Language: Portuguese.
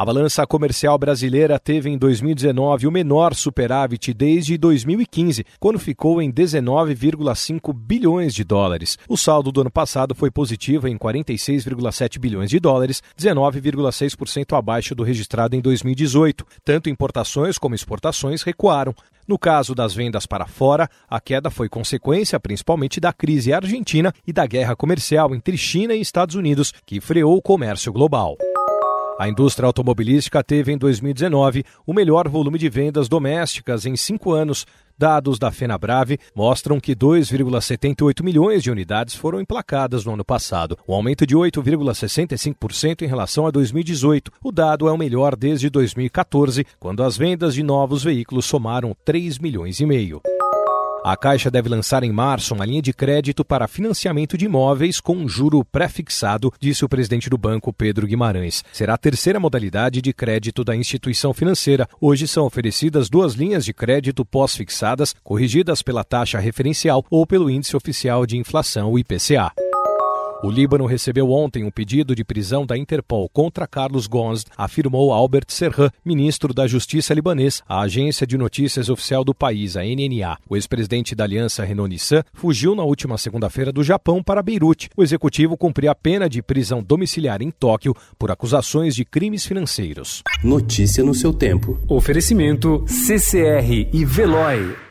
A balança comercial brasileira teve em 2019 o menor superávit desde 2015, quando ficou em 19,5 bilhões de dólares. O saldo do ano passado foi positivo em 46,7 bilhões de dólares, 19,6% abaixo do registrado em 2018. Tanto importações como exportações recuaram. No caso das vendas para fora, a queda foi consequência principalmente da crise argentina e da guerra comercial entre China e Estados Unidos, que freou o comércio global. A indústria automobilística teve em 2019 o melhor volume de vendas domésticas em cinco anos. Dados da FenaBrave mostram que 2,78 milhões de unidades foram emplacadas no ano passado, um aumento de 8,65% em relação a 2018. O dado é o melhor desde 2014, quando as vendas de novos veículos somaram 3 milhões e meio. A Caixa deve lançar em março uma linha de crédito para financiamento de imóveis com um juro pré-fixado, disse o presidente do banco, Pedro Guimarães. Será a terceira modalidade de crédito da instituição financeira. Hoje são oferecidas duas linhas de crédito pós-fixadas, corrigidas pela taxa referencial ou pelo índice oficial de inflação, o IPCA. O Líbano recebeu ontem um pedido de prisão da Interpol contra Carlos Gonz, afirmou Albert Serhan, ministro da Justiça libanês, à agência de notícias oficial do país, a NNA. O ex-presidente da aliança Renault-Nissan fugiu na última segunda-feira do Japão para Beirute. O executivo cumpria a pena de prisão domiciliar em Tóquio por acusações de crimes financeiros. Notícia no seu tempo. Oferecimento CCR e Veloy.